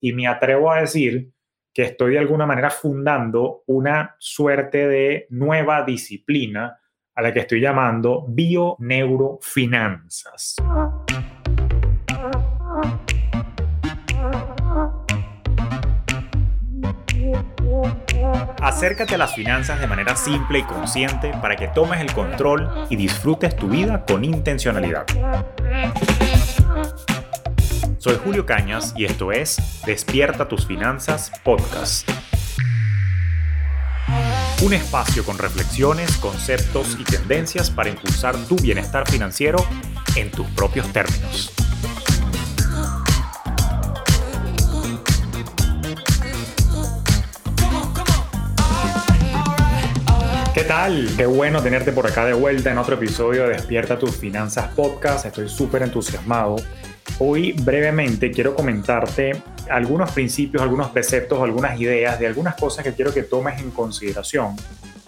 y me atrevo a decir que estoy de alguna manera fundando una suerte de nueva disciplina a la que estoy llamando bioneurofinanzas. Acércate a las finanzas de manera simple y consciente para que tomes el control y disfrutes tu vida con intencionalidad. Soy Julio Cañas y esto es Despierta tus finanzas podcast. Un espacio con reflexiones, conceptos y tendencias para impulsar tu bienestar financiero en tus propios términos. ¿Qué tal? Qué bueno tenerte por acá de vuelta en otro episodio de Despierta tus finanzas podcast. Estoy súper entusiasmado Hoy brevemente quiero comentarte algunos principios, algunos preceptos, algunas ideas de algunas cosas que quiero que tomes en consideración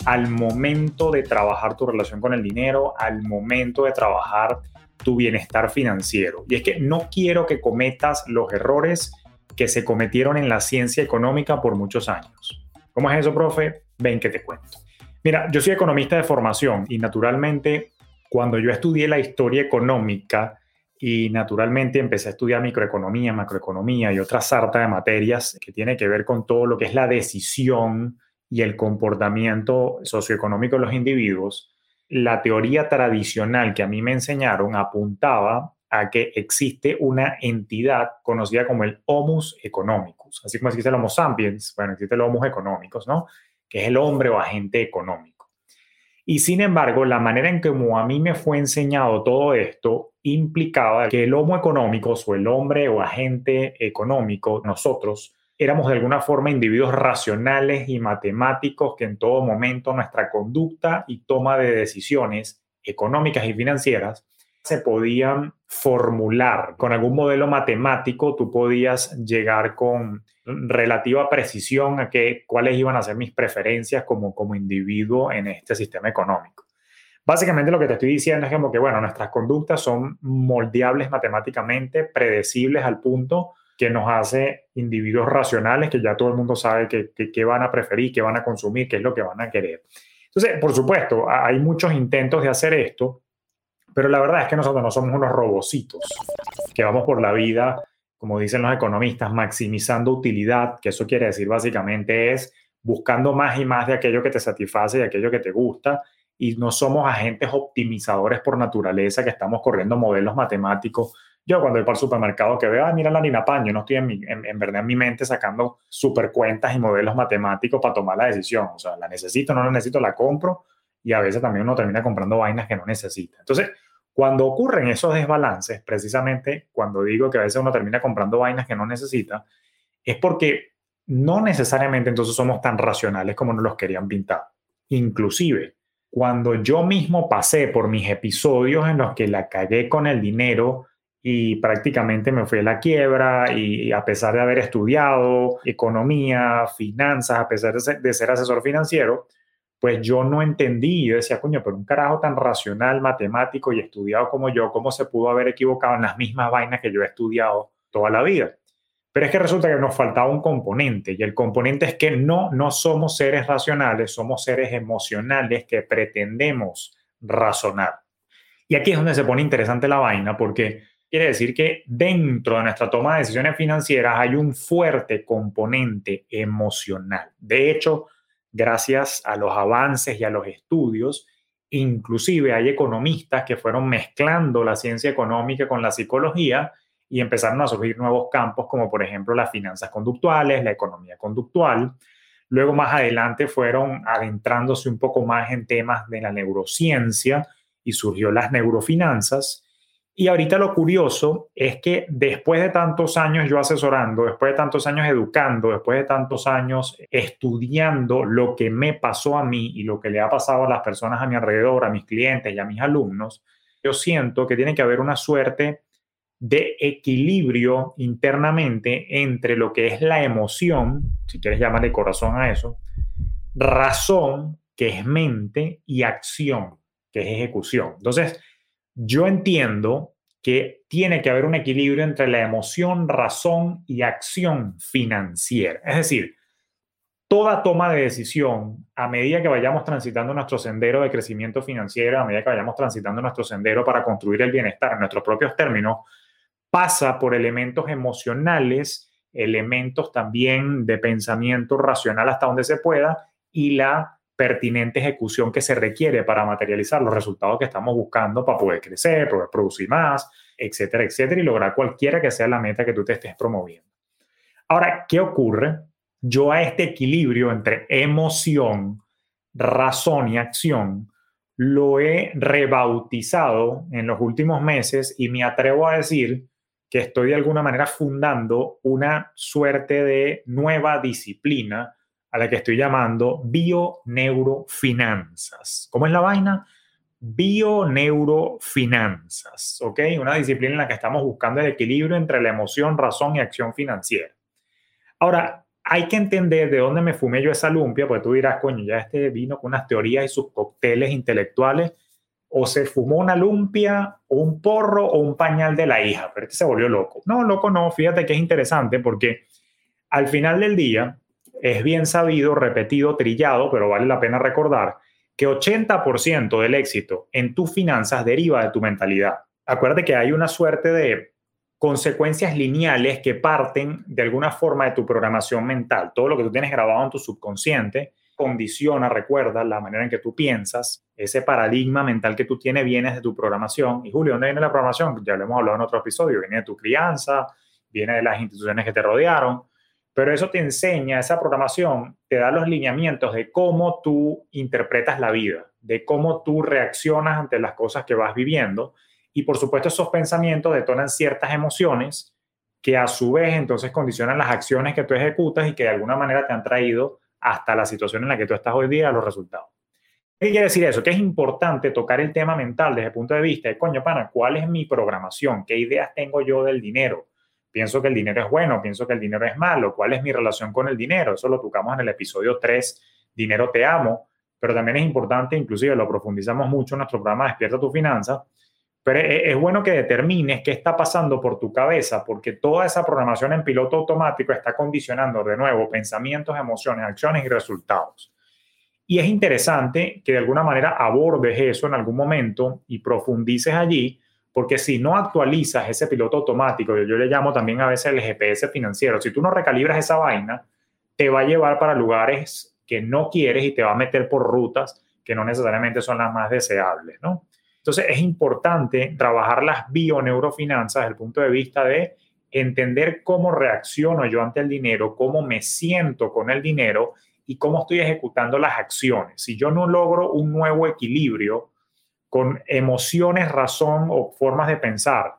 al momento de trabajar tu relación con el dinero, al momento de trabajar tu bienestar financiero. Y es que no quiero que cometas los errores que se cometieron en la ciencia económica por muchos años. ¿Cómo es eso, profe? Ven que te cuento. Mira, yo soy economista de formación y naturalmente cuando yo estudié la historia económica, y naturalmente empecé a estudiar microeconomía, macroeconomía y otra sarta de materias que tiene que ver con todo lo que es la decisión y el comportamiento socioeconómico de los individuos. La teoría tradicional que a mí me enseñaron apuntaba a que existe una entidad conocida como el Homus economicus, así como existe el Homo sapiens, bueno, existe el Homus economicus, ¿no? Que es el hombre o agente económico. Y sin embargo, la manera en que a mí me fue enseñado todo esto implicaba que el homo económico o el hombre o agente económico, nosotros, éramos de alguna forma individuos racionales y matemáticos que en todo momento nuestra conducta y toma de decisiones económicas y financieras se podían formular con algún modelo matemático, tú podías llegar con relativa precisión a que, cuáles iban a ser mis preferencias como, como individuo en este sistema económico. Básicamente lo que te estoy diciendo es como que, bueno, nuestras conductas son moldeables matemáticamente, predecibles al punto que nos hace individuos racionales, que ya todo el mundo sabe qué van a preferir, qué van a consumir, qué es lo que van a querer. Entonces, por supuesto, hay muchos intentos de hacer esto, pero la verdad es que nosotros no somos unos robocitos que vamos por la vida, como dicen los economistas, maximizando utilidad, que eso quiere decir básicamente es buscando más y más de aquello que te satisface y aquello que te gusta. Y no somos agentes optimizadores por naturaleza que estamos corriendo modelos matemáticos. Yo cuando voy el supermercado que veo, ah, mira la harina pan, yo no estoy en, en, en, verdad en mi mente sacando super cuentas y modelos matemáticos para tomar la decisión. O sea, la necesito, no la necesito, la compro y a veces también uno termina comprando vainas que no necesita. Entonces, cuando ocurren esos desbalances, precisamente cuando digo que a veces uno termina comprando vainas que no necesita, es porque no necesariamente entonces somos tan racionales como nos los querían pintar. Inclusive, cuando yo mismo pasé por mis episodios en los que la cagué con el dinero y prácticamente me fui a la quiebra y a pesar de haber estudiado economía, finanzas, a pesar de ser, asesor financiero, pues yo no entendí, yo decía, coño, pero un carajo tan racional, matemático y estudiado como yo, ¿cómo se pudo haber equivocado en las mismas vainas que yo he estudiado toda la vida? Pero es que resulta que nos faltaba un componente y el componente es que no, no somos seres racionales, somos seres emocionales que pretendemos razonar. Y aquí es donde se pone interesante la vaina porque quiere decir que dentro de nuestra toma de decisiones financieras hay un fuerte componente emocional. De hecho, gracias a los avances y a los estudios. Inclusive hay economistas que fueron mezclando la ciencia económica con la psicología y empezaron a surgir nuevos campos como por ejemplo las finanzas conductuales, la economía conductual. Luego más adelante fueron adentrándose un poco más en temas de la neurociencia y surgió las neurofinanzas y ahorita lo curioso es que después de tantos años yo asesorando, después de tantos años educando, después de tantos años estudiando lo que me pasó a mí y lo que le ha pasado a las personas a mi alrededor, a mis clientes y a mis alumnos, yo siento que tiene que haber una suerte de equilibrio internamente entre lo que es la emoción, si quieres llamarle corazón a eso, razón, que es mente, y acción, que es ejecución. Entonces, yo entiendo que tiene que haber un equilibrio entre la emoción, razón y acción financiera. Es decir, toda toma de decisión, a medida que vayamos transitando nuestro sendero de crecimiento financiero, a medida que vayamos transitando nuestro sendero para construir el bienestar en nuestros propios términos, pasa por elementos emocionales, elementos también de pensamiento racional hasta donde se pueda y la pertinente ejecución que se requiere para materializar los resultados que estamos buscando para poder crecer, poder producir más, etcétera, etcétera, y lograr cualquiera que sea la meta que tú te estés promoviendo. Ahora, ¿qué ocurre? Yo a este equilibrio entre emoción, razón y acción lo he rebautizado en los últimos meses y me atrevo a decir que estoy de alguna manera fundando una suerte de nueva disciplina a la que estoy llamando bioneurofinanzas. ¿Cómo es la vaina? Bioneurofinanzas, ¿ok? Una disciplina en la que estamos buscando el equilibrio entre la emoción, razón y acción financiera. Ahora, hay que entender de dónde me fumé yo esa lumpia, porque tú dirás, coño, ya este vino con unas teorías y sus cócteles intelectuales, o se fumó una lumpia, o un porro, o un pañal de la hija, pero este se volvió loco. No, loco no, fíjate que es interesante porque al final del día, es bien sabido, repetido, trillado, pero vale la pena recordar que 80% del éxito en tus finanzas deriva de tu mentalidad. Acuérdate que hay una suerte de consecuencias lineales que parten de alguna forma de tu programación mental. Todo lo que tú tienes grabado en tu subconsciente condiciona, recuerda, la manera en que tú piensas. Ese paradigma mental que tú tienes viene de tu programación. Y Julio, ¿dónde viene la programación? Ya lo hemos hablado en otro episodio. Viene de tu crianza, viene de las instituciones que te rodearon pero eso te enseña, esa programación te da los lineamientos de cómo tú interpretas la vida, de cómo tú reaccionas ante las cosas que vas viviendo. Y por supuesto esos pensamientos detonan ciertas emociones que a su vez entonces condicionan las acciones que tú ejecutas y que de alguna manera te han traído hasta la situación en la que tú estás hoy día, los resultados. ¿Qué quiere decir eso? Que es importante tocar el tema mental desde el punto de vista de, coño, pana, ¿cuál es mi programación? ¿Qué ideas tengo yo del dinero? pienso que el dinero es bueno, pienso que el dinero es malo, cuál es mi relación con el dinero. Eso lo tocamos en el episodio 3, Dinero te amo, pero también es importante, inclusive lo profundizamos mucho en nuestro programa Despierta tu finanza, pero es, bueno que determines qué está pasando por tu cabeza, porque toda esa programación en piloto automático está condicionando de nuevo pensamientos, emociones, acciones y resultados. Y es interesante que de alguna manera abordes eso en algún momento y profundices allí, porque si no actualizas ese piloto automático, yo, le llamo también a veces el GPS financiero, si tú no recalibras esa vaina, te va a llevar para lugares que no quieres y te va a meter por rutas que no necesariamente son las más deseables, ¿no? Entonces es importante trabajar las bioneurofinanzas desde el punto de vista de entender cómo reacciono yo ante el dinero, cómo me siento con el dinero y cómo estoy ejecutando las acciones. Si yo no logro un nuevo equilibrio con emociones, razón o formas de pensar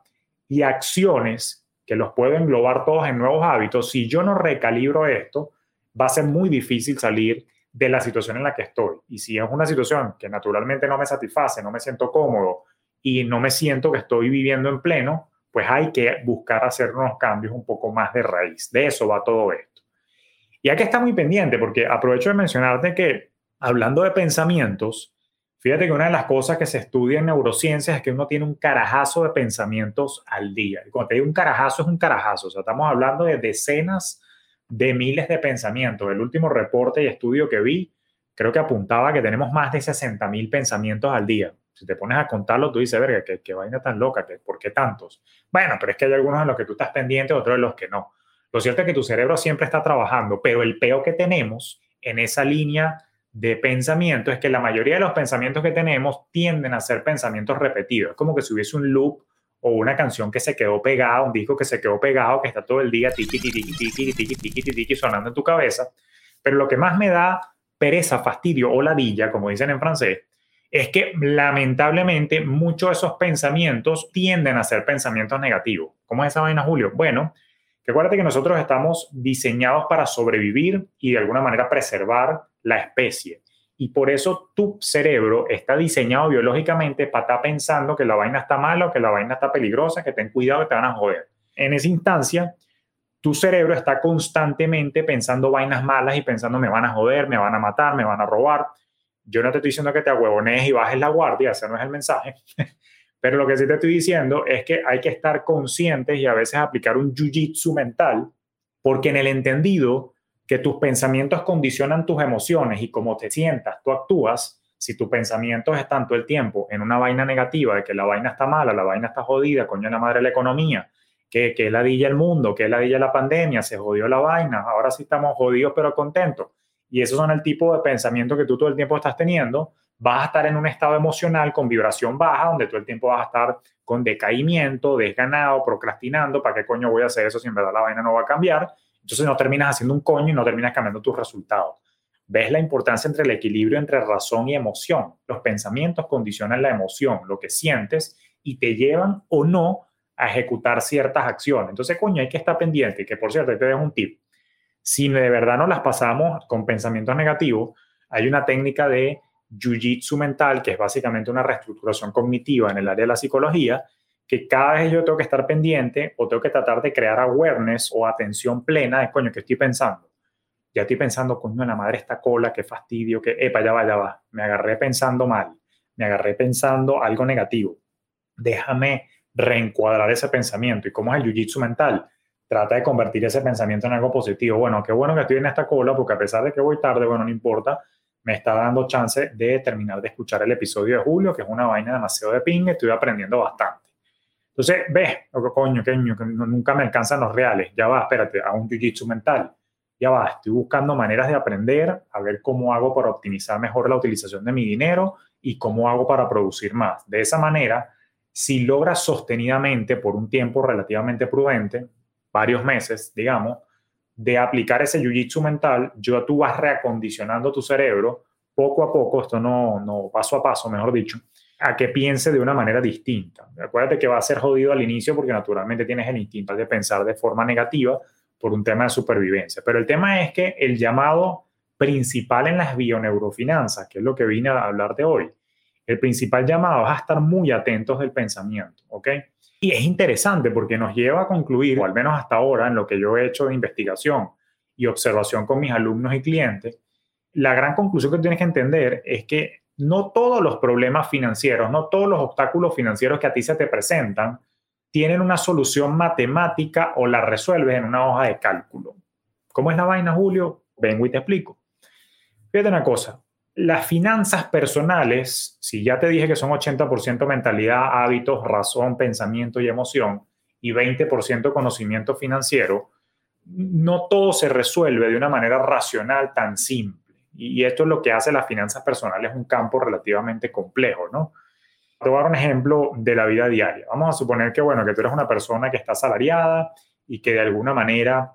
y acciones que los puedo englobar todos en nuevos hábitos, si yo no recalibro esto, va a ser muy difícil salir de la situación en la que estoy. Y si es una situación que naturalmente no me satisface, no me siento cómodo y no me siento que estoy viviendo en pleno, pues hay que buscar hacer unos cambios un poco más de raíz. De eso va todo esto. Y hay que estar muy pendiente porque aprovecho de mencionarte que hablando de pensamientos, Fíjate que una de las cosas que se estudia en neurociencias es que uno tiene un carajazo de pensamientos al día. Y cuando te digo un carajazo, es un carajazo. O sea, estamos hablando de decenas de miles de pensamientos. El último reporte y estudio que vi, creo que apuntaba que tenemos más de 60 mil pensamientos al día. Si te pones a contarlo, tú dices, verga, qué, qué vaina tan loca, ¿por qué tantos? Bueno, pero es que hay algunos en los que tú estás pendiente, otros en los que no. Lo cierto es que tu cerebro siempre está trabajando, pero el peo que tenemos en esa línea de pensamiento es que la mayoría de los pensamientos que tenemos tienden a ser pensamientos repetidos. Es como que si hubiese un loop o una canción que se quedó pegada, un disco que se quedó pegado, que está todo el día tiki, tiki, tiki, tiki, tiki, tiki, tiki, sonando en tu cabeza. Pero lo que más me da pereza, fastidio o ladilla, como dicen en francés, es que lamentablemente muchos de esos pensamientos tienden a ser pensamientos negativos. ¿Cómo es esa vaina, Julio? Bueno, que acuérdate que nosotros estamos diseñados para sobrevivir y de alguna manera preservar la especie. Y por eso tu cerebro está diseñado biológicamente para estar pensando que la vaina está mala que la vaina está peligrosa, que ten cuidado que te van a joder. En esa instancia, tu cerebro está constantemente pensando vainas malas y pensando me van a joder, me van a matar, me van a robar. Yo no te estoy diciendo que te ahuevones y bajes la guardia, ese no es el mensaje. Pero lo que sí te estoy diciendo es que hay que estar conscientes y a veces aplicar un jiu-jitsu mental, porque en el entendido que tus pensamientos condicionan tus emociones y como te sientas, tú actúas, si tus pensamientos están todo el tiempo en una vaina negativa, de que la vaina está mala, la vaina está jodida, coño la madre la economía, que, que ladilla el mundo, que ladilla la pandemia, se jodió la vaina, ahora sí estamos jodidos pero contentos. Y esos son el tipo de pensamiento que tú todo el tiempo estás teniendo. Vas a estar en un estado emocional con vibración baja, donde todo el tiempo vas a estar con decaimiento, desganado, procrastinando. ¿Para qué coño voy a hacer eso si en verdad la vaina no va a cambiar? Entonces no terminas haciendo un coño y no terminas cambiando tus resultados. ¿Ves la importancia entre el equilibrio entre razón y emoción? Los pensamientos condicionan la emoción, lo que sientes, y te llevan o no a ejecutar ciertas acciones. Entonces, coño, hay que estar pendiente. Que por cierto, te dejo un tip. Si de verdad no las pasamos con pensamientos negativos, hay una técnica de jiu-jitsu mental, que es básicamente una reestructuración cognitiva en el área de la psicología, que cada vez yo tengo que estar pendiente o tengo que tratar de crear awareness o atención plena de, coño, ¿qué estoy pensando? Ya estoy pensando, coño, la madre esta cola, qué fastidio, que, epa, ya va, ya va. Me agarré pensando mal, me agarré pensando algo negativo. Déjame reencuadrar ese pensamiento. ¿Y cómo es el jiu-jitsu mental? Trata de convertir ese pensamiento en algo positivo. Bueno, qué bueno que estoy en esta cola, porque a pesar de que voy tarde, bueno, no importa, me está dando chance de terminar de escuchar el episodio de Julio, que es una vaina demasiado de ping, estoy aprendiendo bastante. Entonces, ves, coño, que nunca me alcanzan los reales. Ya va, espérate, a un jiu-jitsu mental. Ya va, estoy buscando maneras de aprender, a ver cómo hago para optimizar mejor la utilización de mi dinero y cómo hago para producir más. De esa manera, si logras sostenidamente por un tiempo relativamente prudente, varios meses, digamos, de aplicar ese jiu-jitsu mental, yo tú vas reacondicionando tu cerebro poco a poco, esto no, no paso a paso, mejor dicho, a que piense de una manera distinta. Acuérdate que va a ser jodido al inicio porque naturalmente tienes el instinto de pensar de forma negativa por un tema de supervivencia. Pero el tema es que el llamado principal en las bioneurofinanzas, que es lo que vine a hablar de hoy, el principal llamado es a estar muy atentos del pensamiento, ¿ok? Y es interesante porque nos lleva a concluir, o al menos hasta ahora, en lo que yo he hecho de investigación y observación con mis alumnos y clientes, la gran conclusión que tienes que entender es que no todos los problemas financieros, no todos los obstáculos financieros que a ti se te presentan tienen una solución matemática o la resuelves en una hoja de cálculo. ¿Cómo es la vaina, Julio? Vengo y te explico. Fíjate una cosa, las finanzas personales, si ya te dije que son 80% mentalidad, hábitos, razón, pensamiento y emoción, y 20% conocimiento financiero, no todo se resuelve de una manera racional tan simple. Y esto es lo que hace las finanzas personales un campo relativamente complejo, ¿no? Te a un ejemplo de la vida diaria. Vamos a suponer que, bueno, que tú eres una persona que está asalariada y que de alguna manera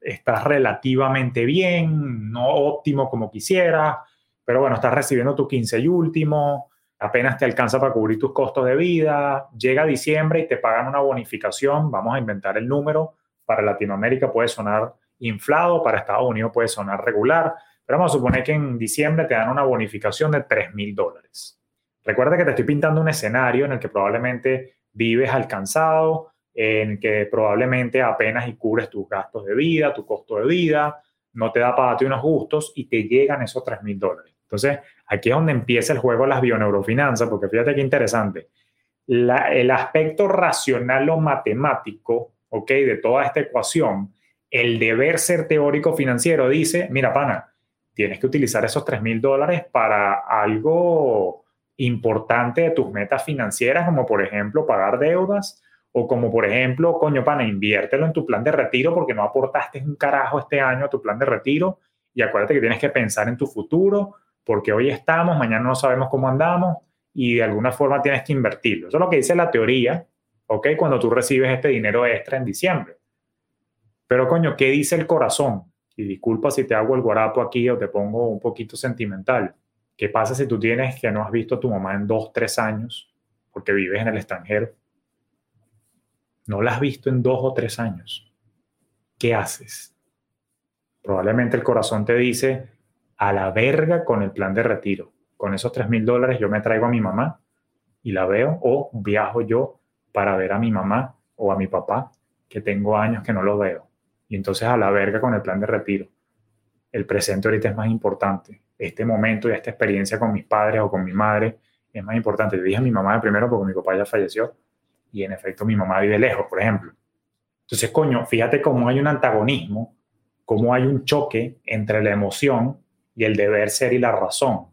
estás relativamente bien, no óptimo como quisieras, pero bueno, estás recibiendo tu 15 y último, apenas te alcanza para cubrir tus costos de vida, llega diciembre y te pagan una bonificación, vamos a inventar el número, para Latinoamérica puede sonar inflado, para Estados Unidos puede sonar regular, pero vamos a suponer que en diciembre te dan una bonificación de 3 mil dólares. Recuerda que te estoy pintando un escenario en el que probablemente vives alcanzado, en que probablemente apenas y cubres tus gastos de vida, tu costo de vida, no te da para darte unos gustos y te llegan esos 3 mil dólares. Entonces, aquí es donde empieza el juego de las bioneurofinanzas, porque fíjate qué interesante. el aspecto racional o matemático, ¿ok? De toda esta ecuación, el deber ser teórico financiero dice, mira, pana, tienes que utilizar esos 3 mil dólares para algo importante de tus metas financieras, como por ejemplo pagar deudas, o como por ejemplo, coño, pana, inviértelo en tu plan de retiro porque no aportaste un carajo este año a tu plan de retiro y acuérdate que tienes que pensar en tu futuro porque hoy estamos, mañana no sabemos cómo andamos y de alguna forma tienes que invertirlo. Eso es lo que dice la teoría, ¿ok? Cuando tú recibes este dinero extra en diciembre. Pero coño, ¿qué dice el corazón? Y disculpa si te hago el guarapo aquí o te pongo un poquito sentimental. ¿Qué pasa si tú tienes que no has visto a tu mamá en dos, tres años porque vives en el extranjero? No la has visto en dos o tres años. ¿Qué haces? Probablemente el corazón te dice, a la verga con el plan de retiro. Con esos 3 mil dólares yo me traigo a mi mamá y la veo o viajo yo para ver a mi mamá o a mi papá que tengo años que no lo veo. Y entonces a la verga con el plan de retiro. El presente ahorita es más importante. Este momento y esta experiencia con mis padres o con mi madre es más importante. Yo dije a mi mamá primero porque mi papá ya falleció y en efecto mi mamá vive lejos, por ejemplo. Entonces, coño, fíjate cómo hay un antagonismo, cómo hay un choque entre la emoción y el deber ser y la razón.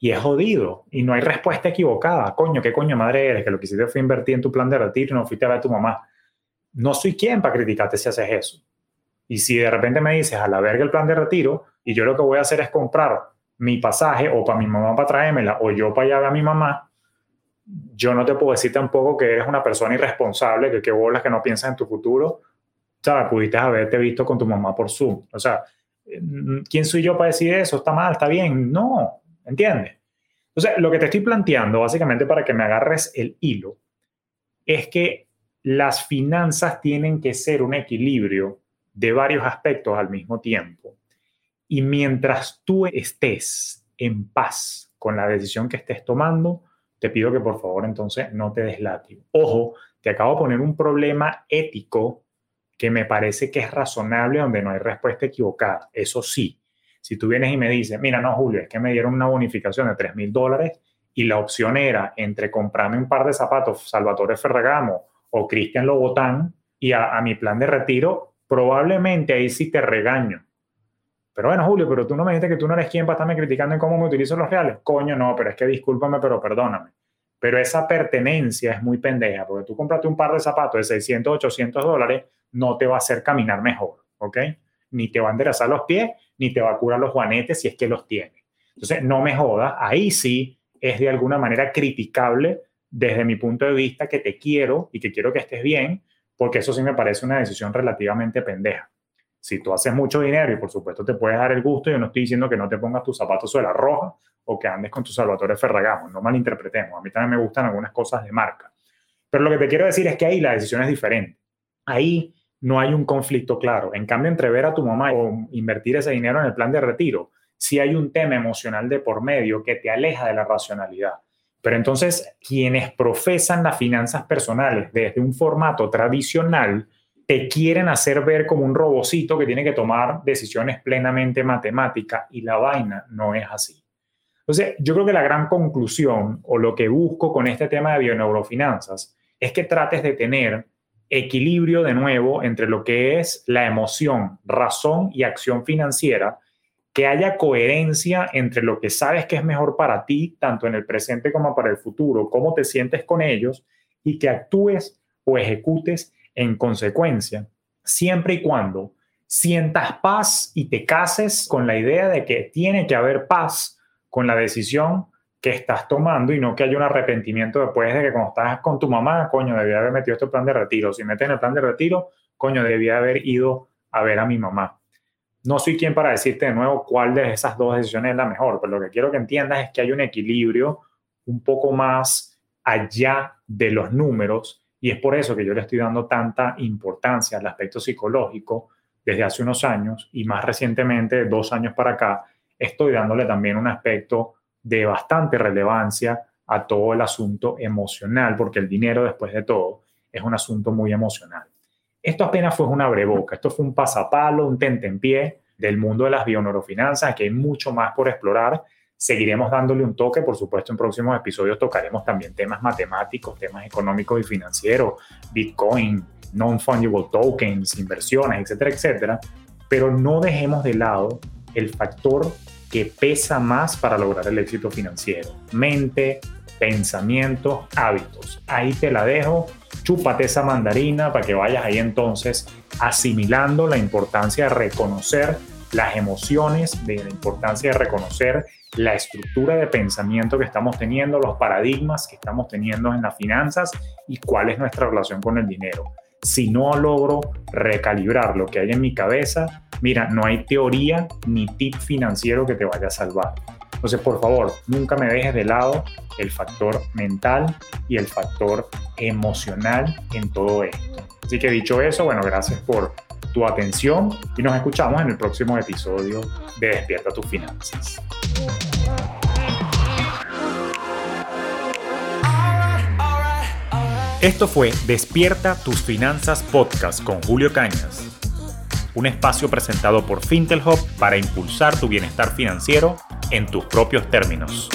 Y es jodido y no hay respuesta equivocada. Coño, ¿qué coño madre eres? Que lo que hiciste fue invertir en tu plan de retiro y no fuiste a ver a tu mamá. No soy quien para criticarte si haces eso. Y si de repente me dices a la verga el plan de retiro y yo lo que voy a hacer es comprar mi pasaje o para mi mamá para traérmela o yo para allá a mi mamá, yo no te puedo decir tampoco que eres una persona irresponsable, que qué bolas que no piensas en tu futuro. Sea, pudiste haberte visto con tu mamá por Zoom. O sea, ¿quién soy yo para decir eso? Está mal, está bien. No, ¿entiendes? Entonces, lo que te estoy planteando, básicamente para que me agarres el hilo, es que las finanzas tienen que ser un equilibrio de varios aspectos al mismo tiempo. Y mientras tú estés en paz con la decisión que estés tomando, te pido que por favor entonces no te des Ojo, te acabo de poner un problema ético que me parece que es razonable donde no hay respuesta equivocada. Eso sí, si tú vienes y me dices, mira, no, Julio, es que me dieron una bonificación de 3 mil dólares y la opción era entre comprarme un par de zapatos Salvatore Ferragamo o Cristian Lobotán y a, mi plan de retiro, probablemente ahí sí te regaño. Pero bueno, Julio, pero tú no me dijiste que tú no eres quien para estarme criticando en cómo me utilizo los reales. Coño, no, pero es que discúlpame, pero perdóname. Pero esa pertenencia es muy pendeja, porque tú compraste un par de zapatos de 600, 800 dólares, no te va a hacer caminar mejor, ¿ok? Ni te va a enderezar los pies, ni te va a curar los juanetes si es que los tiene. Entonces, no me jodas, ahí sí es de alguna manera criticable desde mi punto de vista que te quiero y que quiero que estés bien, porque eso sí me parece una decisión relativamente pendeja. Si tú haces mucho dinero y por supuesto te puedes dar el gusto, yo no estoy diciendo que no te pongas tus zapatos sobre la roja o que andes con tus Salvatore Ferragamo, no malinterpretemos, a mí también me gustan algunas cosas de marca. Pero lo que te quiero decir es que ahí la decisión es diferente. Ahí no hay un conflicto claro. En cambio, entre ver a tu mamá o invertir ese dinero en el plan de retiro, sí hay un tema emocional de por medio que te aleja de la racionalidad. Pero entonces, quienes profesan las finanzas personales desde un formato tradicional, te quieren hacer ver como un robocito que tiene que tomar decisiones plenamente matemáticas y la vaina no es así. Entonces, yo creo que la gran conclusión o lo que busco con este tema de bioneurofinanzas es que trates de tener equilibrio de nuevo entre lo que es la emoción, razón y acción financiera, que haya coherencia entre lo que sabes que es mejor para ti, tanto en el presente como para el futuro, cómo te sientes con ellos y que actúes o ejecutes en consecuencia, siempre y cuando sientas paz y te cases con la idea de que tiene que haber paz con la decisión que estás tomando y no que haya un arrepentimiento después de que cuando estás con tu mamá, coño, debía haber metido este plan de retiro. Si metes en el plan de retiro, coño, debía haber ido a ver a mi mamá. No soy quien para decirte de nuevo cuál de esas dos decisiones es la mejor, pero lo que quiero que entiendas es que hay un equilibrio un poco más allá de los números y es por eso que yo le estoy dando tanta importancia al aspecto psicológico desde hace unos años y más recientemente, dos años para acá, estoy dándole también un aspecto de bastante relevancia a todo el asunto emocional, porque el dinero, después de todo, es un asunto muy emocional. Esto apenas fue una breboca, esto fue un pasapalo, un tentempié del mundo de las bioneurofinanzas, que hay mucho más por explorar. Seguiremos dándole un toque, por supuesto, en próximos episodios tocaremos también temas matemáticos, temas económicos y financieros, Bitcoin, non-fungible tokens, inversiones, etcétera, etcétera. Pero no dejemos de lado el factor que pesa más para lograr el éxito financiero. Mente, pensamientos, hábitos. Ahí te la dejo. Chúpate esa mandarina para que vayas ahí entonces asimilando la importancia de reconocer las emociones, de la importancia de reconocer la estructura de pensamiento que estamos teniendo, los paradigmas que estamos teniendo en las finanzas y cuál es nuestra relación con el dinero. Si no logro recalibrar lo que hay en mi cabeza, mira, no hay teoría ni tip financiero que te vaya a salvar. Entonces, por favor, nunca me dejes de lado el factor mental y el factor emocional en todo esto. Así que dicho eso, bueno, gracias por tu atención y nos escuchamos en el próximo episodio de Despierta tus finanzas. Esto fue Despierta tus finanzas podcast con Julio Cañas un espacio presentado por Fintelhub para impulsar tu bienestar financiero en tus propios términos.